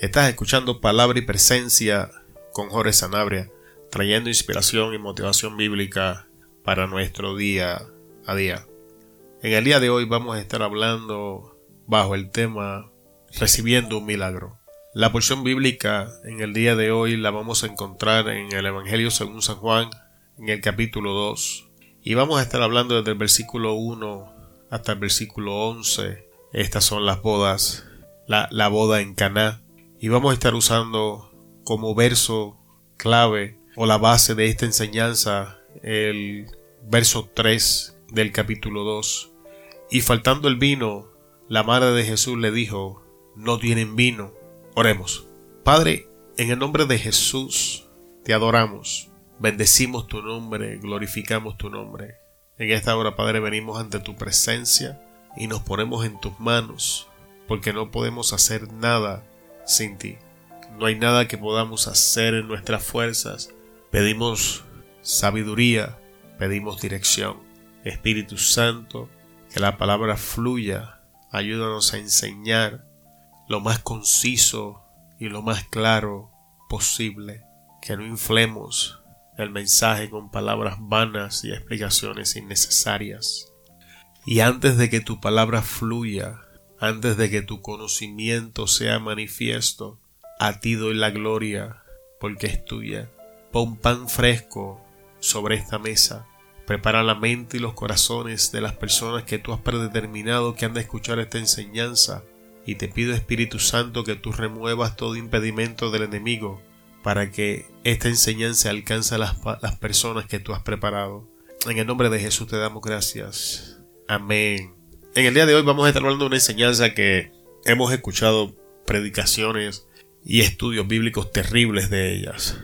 Estás escuchando Palabra y Presencia con Jorge Sanabria, trayendo inspiración y motivación bíblica para nuestro día a día. En el día de hoy vamos a estar hablando bajo el tema Recibiendo un milagro. La porción bíblica en el día de hoy la vamos a encontrar en el Evangelio según San Juan, en el capítulo 2. Y vamos a estar hablando desde el versículo 1 hasta el versículo 11. Estas son las bodas, la, la boda en Caná. Y vamos a estar usando como verso clave o la base de esta enseñanza el verso 3 del capítulo 2 y faltando el vino, la madre de Jesús le dijo, no tienen vino. Oremos. Padre, en el nombre de Jesús, te adoramos, bendecimos tu nombre, glorificamos tu nombre. En esta hora, Padre, venimos ante tu presencia y nos ponemos en tus manos, porque no podemos hacer nada sin ti. No hay nada que podamos hacer en nuestras fuerzas. Pedimos sabiduría, pedimos dirección. Espíritu Santo, que la palabra fluya, ayúdanos a enseñar lo más conciso y lo más claro posible, que no inflemos el mensaje con palabras vanas y explicaciones innecesarias. Y antes de que tu palabra fluya, antes de que tu conocimiento sea manifiesto, a ti doy la gloria, porque es tuya. Pon pan fresco sobre esta mesa Prepara la mente y los corazones de las personas que tú has predeterminado que han de escuchar esta enseñanza. Y te pido Espíritu Santo que tú remuevas todo impedimento del enemigo para que esta enseñanza alcance a las, las personas que tú has preparado. En el nombre de Jesús te damos gracias. Amén. En el día de hoy vamos a estar hablando de una enseñanza que hemos escuchado predicaciones y estudios bíblicos terribles de ellas.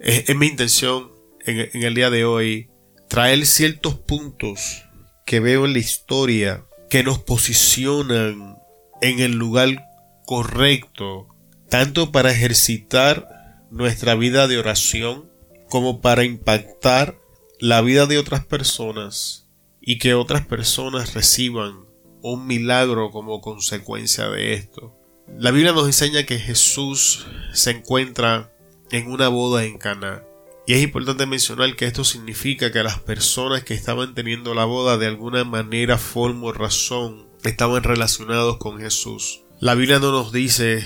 Es, mi intención en el día de hoy traer ciertos puntos que veo en la historia que nos posicionan en el lugar correcto, tanto para ejercitar nuestra vida de oración como para impactar la vida de otras personas y que otras personas reciban un milagro como consecuencia de esto. La Biblia nos enseña que Jesús se encuentra en una boda en Cana y es importante mencionar que esto significa que las personas que estaban teniendo la boda de alguna manera, forma o razón estaban relacionados con Jesús. La Biblia no nos dice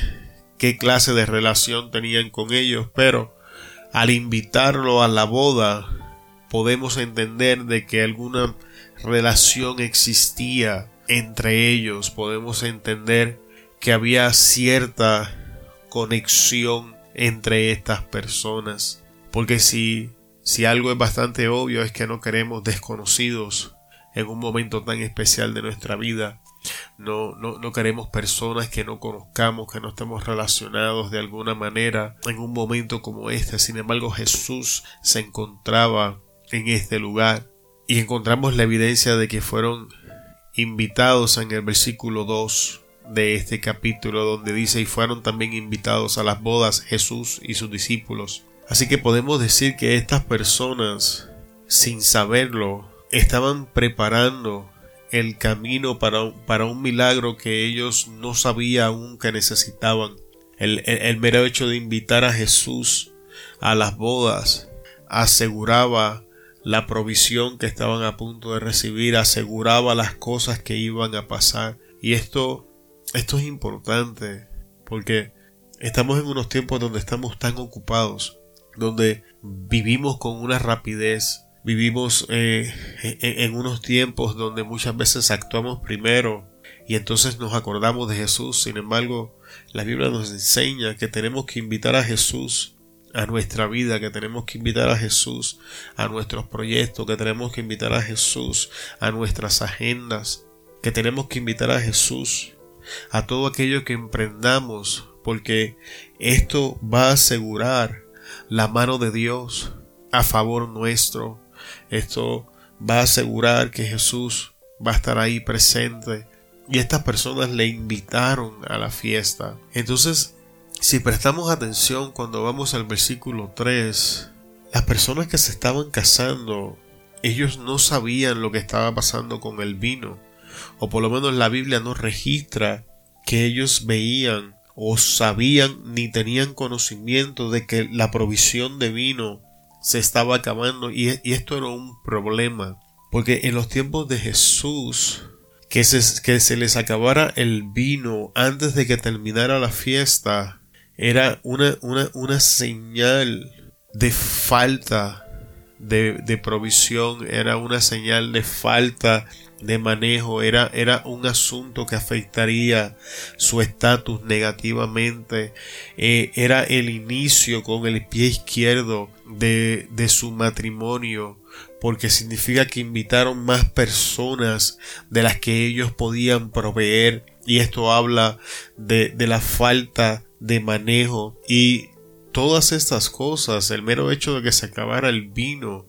qué clase de relación tenían con ellos, pero al invitarlo a la boda podemos entender de que alguna relación existía entre ellos, podemos entender que había cierta conexión entre estas personas. Porque si, si algo es bastante obvio es que no queremos desconocidos en un momento tan especial de nuestra vida. No, no, no queremos personas que no conozcamos, que no estemos relacionados de alguna manera en un momento como este. Sin embargo, Jesús se encontraba en este lugar y encontramos la evidencia de que fueron invitados en el versículo 2 de este capítulo donde dice y fueron también invitados a las bodas Jesús y sus discípulos. Así que podemos decir que estas personas, sin saberlo, estaban preparando el camino para, para un milagro que ellos no sabían aún que necesitaban. El, el, mero hecho de invitar a Jesús a las bodas aseguraba la provisión que estaban a punto de recibir, aseguraba las cosas que iban a pasar. Y esto, esto es importante porque estamos en unos tiempos donde estamos tan ocupados donde vivimos con una rapidez, vivimos eh, en, unos tiempos donde muchas veces actuamos primero y entonces nos acordamos de Jesús. Sin embargo, la Biblia nos enseña que tenemos que invitar a Jesús a nuestra vida, que tenemos que invitar a Jesús a nuestros proyectos, que tenemos que invitar a Jesús a nuestras agendas, que tenemos que invitar a Jesús a todo aquello que emprendamos, porque esto va a asegurar la mano de Dios a favor nuestro. Esto va a asegurar que Jesús va a estar ahí presente. Y estas personas le invitaron a la fiesta. Entonces, si prestamos atención cuando vamos al versículo 3, las personas que se estaban casando, ellos no sabían lo que estaba pasando con el vino. O por lo menos la Biblia no registra que ellos veían o sabían ni tenían conocimiento de que la provisión de vino se estaba acabando y, esto era un problema porque en los tiempos de Jesús que se, que se les acabara el vino antes de que terminara la fiesta era una, una, una señal de falta de, de, provisión, era una señal de falta de manejo, era, era un asunto que afectaría su estatus negativamente, eh, era el inicio con el pie izquierdo de, de su matrimonio, porque significa que invitaron más personas de las que ellos podían proveer, y esto habla de, de la falta de manejo y todas estas cosas, el mero hecho de que se acabara el vino,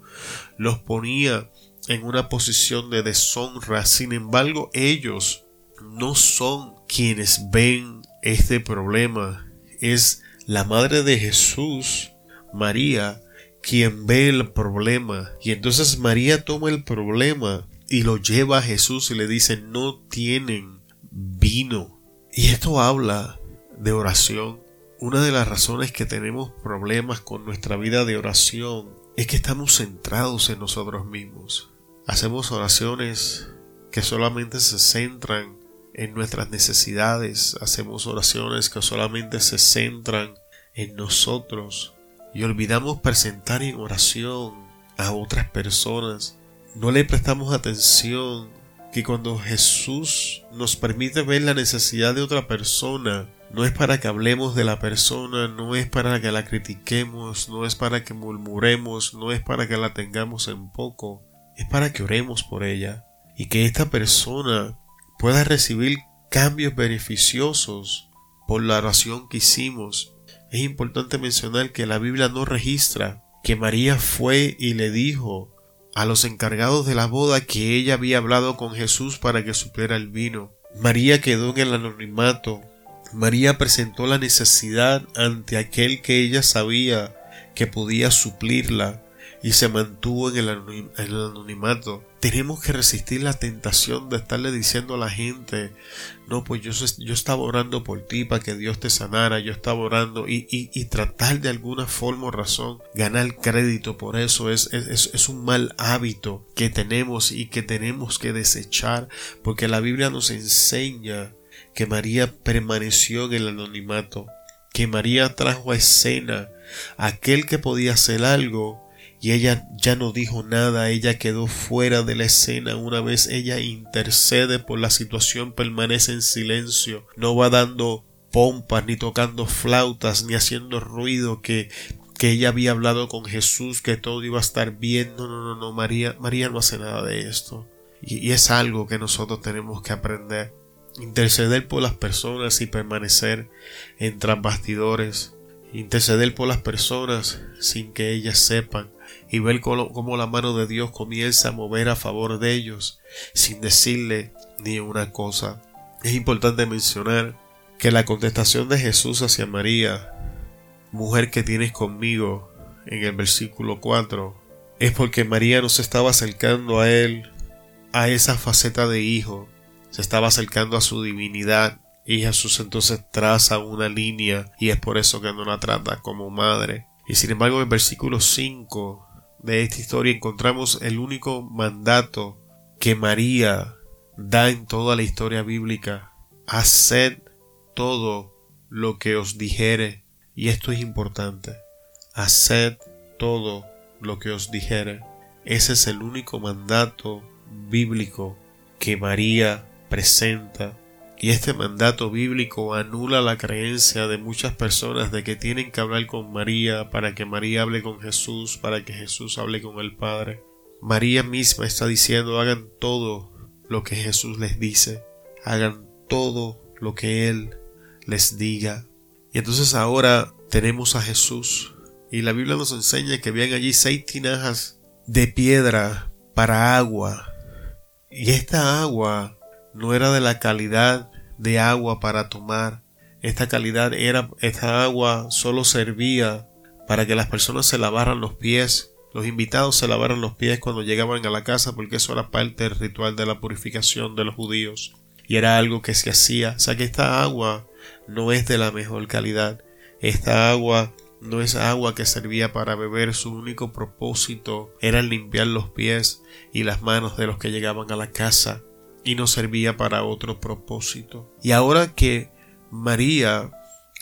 los ponía en una posición de deshonra. Sin embargo, ellos no son quienes ven este problema. Es la madre de Jesús, María, quien ve el problema. Y entonces María toma el problema y lo lleva a Jesús y le dice, no tienen vino. Y esto habla de oración. Una de las razones que tenemos problemas con nuestra vida de oración es que estamos centrados en nosotros mismos. Hacemos oraciones que solamente se centran en nuestras necesidades, hacemos oraciones que solamente se centran en nosotros y olvidamos presentar en oración a otras personas. No le prestamos atención que cuando Jesús nos permite ver la necesidad de otra persona, no es para que hablemos de la persona, no es para que la critiquemos, no es para que murmuremos, no es para que la tengamos en poco, es para que oremos por ella y que esta persona pueda recibir cambios beneficiosos por la oración que hicimos. Es importante mencionar que la Biblia no registra que María fue y le dijo a los encargados de la boda que ella había hablado con Jesús para que supiera el vino. María quedó en el anonimato. María presentó la necesidad ante aquel que ella sabía que podía suplirla y se mantuvo en el, anonimato. Tenemos que resistir la tentación de estarle diciendo a la gente, no, pues yo, yo estaba orando por ti para que Dios te sanara, yo estaba orando y, y, tratar de alguna forma o razón ganar crédito por eso es, es, es un mal hábito que tenemos y que tenemos que desechar porque la Biblia nos enseña que María permaneció en el anonimato, que María trajo a escena aquel que podía hacer algo y ella ya no dijo nada, ella quedó fuera de la escena. Una vez ella intercede por la situación, permanece en silencio, no va dando pompas, ni tocando flautas, ni haciendo ruido que que ella había hablado con Jesús, que todo iba a estar bien. No, no, no, no, María, María no hace nada de esto. Y, y es algo que nosotros tenemos que aprender. Interceder por las personas y permanecer en. Interceder por las personas sin que ellas sepan y ver cómo la mano de Dios comienza a mover a favor de ellos sin decirle ni una cosa. Es importante mencionar que la contestación de Jesús hacia María, mujer que tienes conmigo, en el versículo 4, es porque María no se estaba acercando a él, a esa faceta de hijo, se estaba acercando a su divinidad, y Jesús entonces traza una línea y es por eso que no la trata como madre. Y sin embargo en el versículo 5 de esta historia encontramos el único mandato que María da en toda la historia bíblica. Haced todo lo que os dijere. Y esto es importante. Haced todo lo que os dijere. Ese es el único mandato bíblico que María presenta y este mandato bíblico anula la creencia de muchas personas de que tienen que hablar con María para que María hable con Jesús, para que Jesús hable con el Padre. María misma está diciendo hagan todo lo que Jesús les dice, hagan todo lo que Él les diga. Y entonces ahora tenemos a Jesús y la Biblia nos enseña que habían allí seis tinajas de piedra para agua. Y esta agua no era de la calidad de agua para tomar. Esta calidad era, esta agua solo servía para que las personas se lavaran los pies, los invitados se lavaran los pies cuando llegaban a la casa porque eso era parte del ritual de la purificación de los judíos y era algo que se hacía. O sea que esta agua no es de la mejor calidad. Esta agua no es agua que servía para beber, su único propósito era limpiar los pies y las manos de los que llegaban a la casa y no servía para otro propósito. Y ahora que María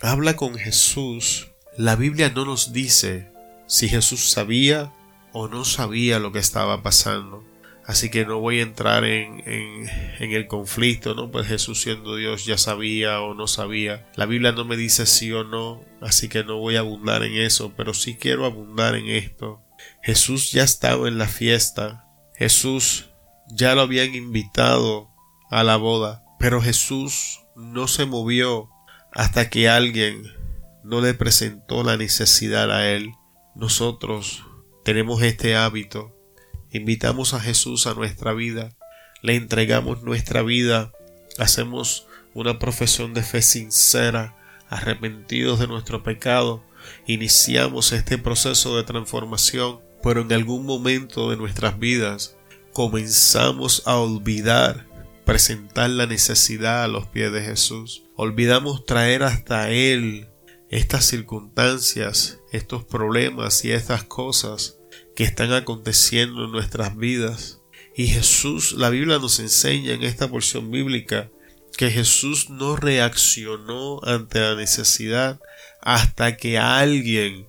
habla con Jesús, la Biblia no nos dice si Jesús sabía o no sabía lo que estaba pasando. Así que no voy a entrar en, en, el conflicto, ¿no? Pues Jesús siendo Dios ya sabía o no sabía. La Biblia no me dice sí o no, así que no voy a abundar en eso, pero sí quiero abundar en esto. Jesús ya estaba en la fiesta. Jesús ya lo habían invitado a la boda, pero Jesús no se movió hasta que alguien no le presentó la necesidad a él. Nosotros tenemos este hábito invitamos a Jesús a nuestra vida, le entregamos nuestra vida, hacemos una profesión de fe sincera, arrepentidos de nuestro pecado, iniciamos este proceso de transformación, pero en algún momento de nuestras vidas comenzamos a olvidar presentar la necesidad a los pies de Jesús. Olvidamos traer hasta Él estas circunstancias, estos problemas y estas cosas que están aconteciendo en nuestras vidas. Y Jesús, la Biblia nos enseña en esta porción bíblica que Jesús no reaccionó ante la necesidad hasta que alguien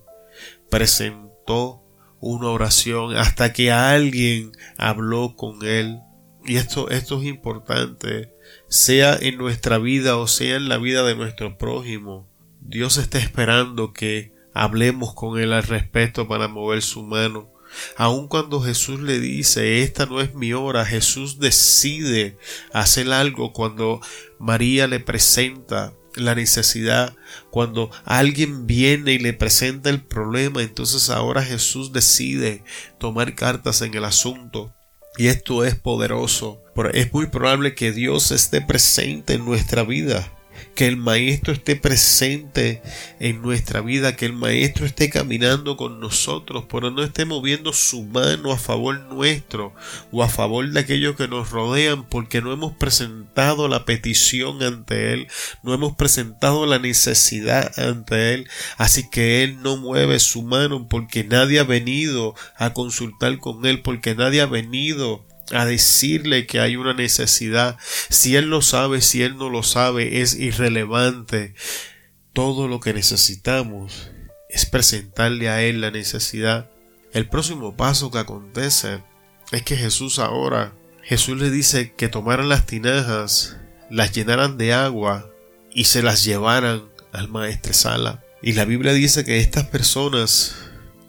presentó una oración, hasta que alguien habló con él. Y esto, esto es importante, sea en nuestra vida o sea en la vida de nuestro prójimo. Dios está esperando que hablemos con él al respecto para mover su mano. Aun cuando Jesús le dice, esta no es mi hora, Jesús decide hacer algo cuando María le presenta la necesidad, cuando alguien viene y le presenta el problema, entonces ahora Jesús decide tomar cartas en el asunto. Y esto es poderoso. Es muy probable que Dios esté presente en nuestra vida que el Maestro esté presente en nuestra vida, que el Maestro esté caminando con nosotros, pero no esté moviendo su mano a favor nuestro o a favor de aquellos que nos rodean, porque no hemos presentado la petición ante Él, no hemos presentado la necesidad ante Él, así que Él no mueve su mano porque nadie ha venido a consultar con Él, porque nadie ha venido a decirle que hay una necesidad. Si Él lo sabe, si Él no lo sabe, es irrelevante. Todo lo que necesitamos es presentarle a Él la necesidad. El próximo paso que acontece es que Jesús ahora, Jesús le dice que tomaran las tinajas, las llenaran de agua y se las llevaran al maestresala. Y la Biblia dice que estas personas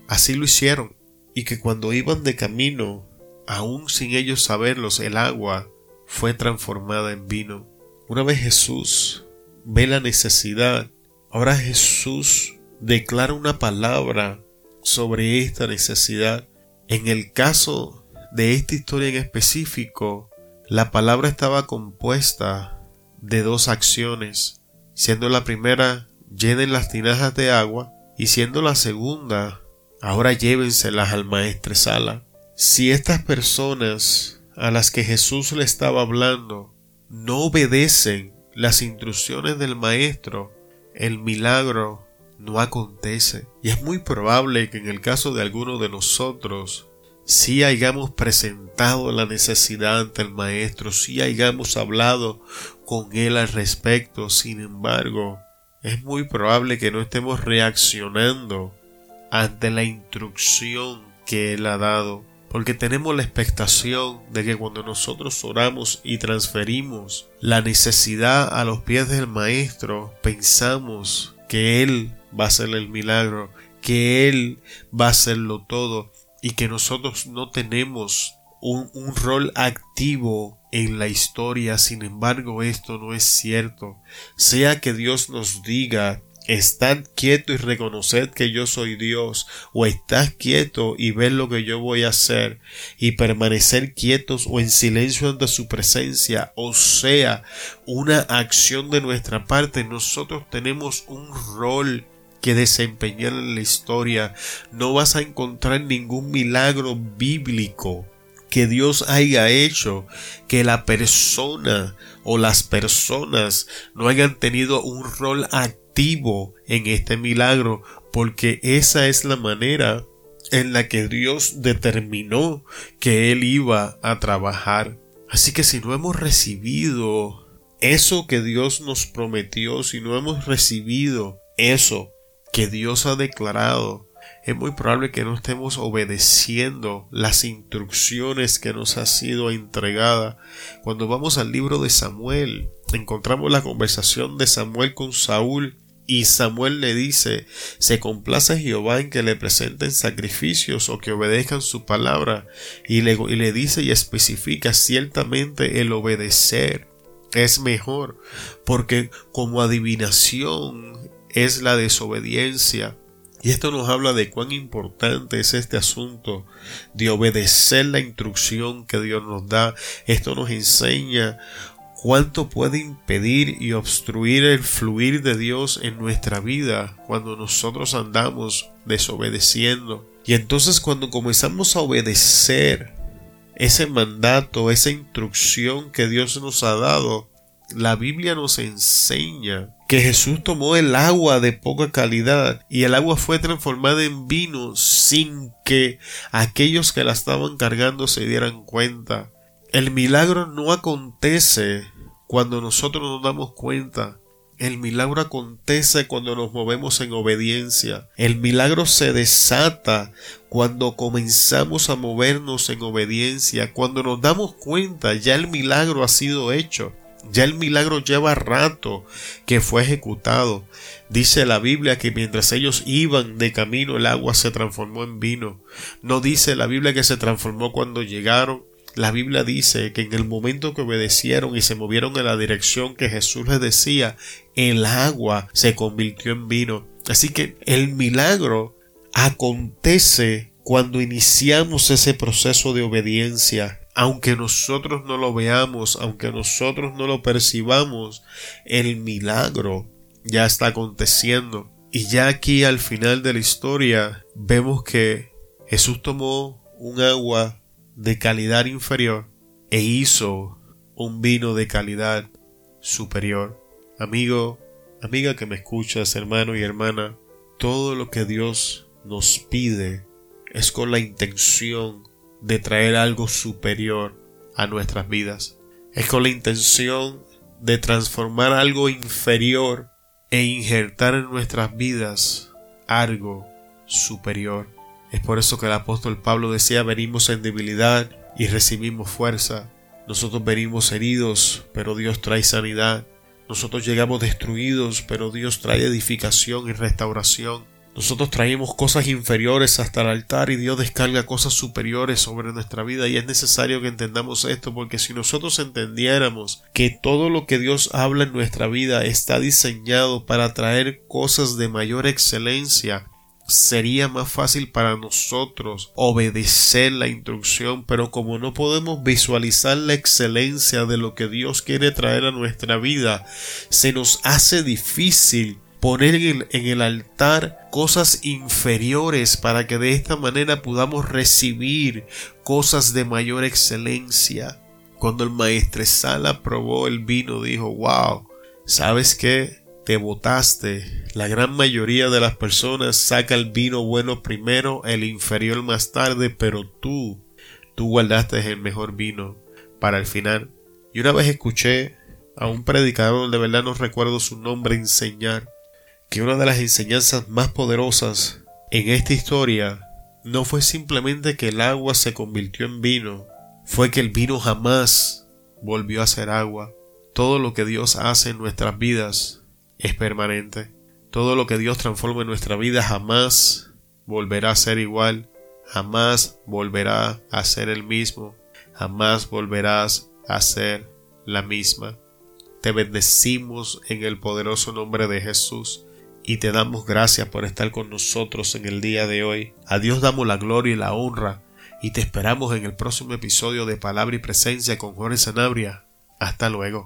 así lo hicieron y que cuando iban de camino aún sin ellos saberlos, el agua fue transformada en vino. Una vez Jesús ve la necesidad, ahora Jesús declara una palabra sobre esta necesidad. En el caso de esta historia en específico, la palabra estaba compuesta de dos acciones, siendo la primera llenen las tinajas de agua y siendo la segunda ahora llévenselas al maestresala. Si estas personas a las que Jesús le estaba hablando no obedecen las instrucciones del Maestro, el milagro no acontece. Y es muy probable que en el caso de alguno de nosotros si hayamos presentado la necesidad ante el Maestro, si hayamos hablado con Él al respecto, sin embargo, es muy probable que no estemos reaccionando ante la instrucción que Él ha dado porque tenemos la expectación de que cuando nosotros oramos y transferimos la necesidad a los pies del Maestro, pensamos que Él va a hacer el milagro, que Él va a hacerlo todo y que nosotros no tenemos un, un, rol activo en la historia. Sin embargo, esto no es cierto. Sea que Dios nos diga Estad quieto y reconoced que yo soy Dios, o estás quieto y ver lo que yo voy a hacer, y permanecer quietos o en silencio ante su presencia, o sea, una acción de nuestra parte. Nosotros tenemos un rol que desempeñar en la historia. No vas a encontrar ningún milagro bíblico que Dios haya hecho que la persona o las personas no hayan tenido un rol activo en este milagro, porque esa es la manera en la que Dios determinó que Él iba a trabajar. Así que si no hemos recibido eso que Dios nos prometió, si no hemos recibido eso que Dios ha declarado, es muy probable que no estemos obedeciendo las instrucciones que nos ha sido entregada. Cuando vamos al libro de Samuel, encontramos la conversación de Samuel con Saúl y Samuel le dice, se complace Jehová en que le presenten sacrificios o que obedezcan su palabra. Y le, y le dice y especifica ciertamente el obedecer es mejor, porque como adivinación es la desobediencia. Y esto nos habla de cuán importante es este asunto de obedecer la instrucción que Dios nos da. Esto nos enseña cuánto puede impedir y obstruir el fluir de Dios en nuestra vida cuando nosotros andamos desobedeciendo. Y entonces cuando comenzamos a obedecer ese mandato, esa instrucción que Dios nos ha dado, la Biblia nos enseña que Jesús tomó el agua de poca calidad y el agua fue transformada en vino sin que aquellos que la estaban cargando se dieran cuenta. El milagro no acontece cuando nosotros nos damos cuenta. El milagro acontece cuando nos movemos en obediencia. El milagro se desata cuando comenzamos a movernos en obediencia. Cuando nos damos cuenta ya el milagro ha sido hecho. Ya el milagro lleva rato que fue ejecutado. Dice la Biblia que mientras ellos iban de camino el agua se transformó en vino. No dice la Biblia que se transformó cuando llegaron la Biblia dice que en el momento que obedecieron y se movieron en la dirección que Jesús les decía, el agua se convirtió en vino. Así que el milagro acontece cuando iniciamos ese proceso de obediencia. Aunque nosotros no lo veamos, aunque nosotros no lo percibamos, el milagro ya está aconteciendo. Y ya aquí al final de la historia vemos que Jesús tomó un agua de calidad inferior e hizo un vino de calidad superior. Amigo, amiga que me escuchas, hermano y hermana, todo lo que Dios nos pide es con la intención de traer algo superior a nuestras vidas. Es con la intención de transformar algo inferior e injertar en nuestras vidas algo superior. Es por eso que el apóstol Pablo decía venimos en debilidad y recibimos fuerza. Nosotros venimos heridos, pero Dios trae sanidad. Nosotros llegamos destruidos, pero Dios trae edificación y restauración. Nosotros traemos cosas inferiores hasta el altar y Dios descarga cosas superiores sobre nuestra vida y es necesario que entendamos esto porque si nosotros entendiéramos que todo lo que Dios habla en nuestra vida está diseñado para traer cosas de mayor excelencia, sería más fácil para nosotros obedecer la instrucción, pero como no podemos visualizar la excelencia de lo que Dios quiere traer a nuestra vida, se nos hace difícil poner en el, altar cosas inferiores para que de esta manera podamos recibir cosas de mayor excelencia. Cuando el maestresala probó el vino, dijo, wow, ¿sabes qué? Te botaste. La gran mayoría de las personas saca el vino bueno primero, el inferior más tarde, pero tú, tú guardaste el mejor vino para el final. Y una vez escuché a un predicador, de verdad no recuerdo su nombre, enseñar que una de las enseñanzas más poderosas en esta historia no fue simplemente que el agua se convirtió en vino, fue que el vino jamás volvió a ser agua. Todo lo que Dios hace en nuestras vidas es permanente. Todo lo que Dios transforma en nuestra vida jamás volverá a ser igual, jamás volverá a ser el mismo, jamás volverás a ser la misma. Te bendecimos en el poderoso nombre de Jesús y te damos gracias por estar con nosotros en el día de hoy. A Dios damos la gloria y la honra y te esperamos en el próximo episodio de Palabra y Presencia con Jorge Sanabria. Hasta luego.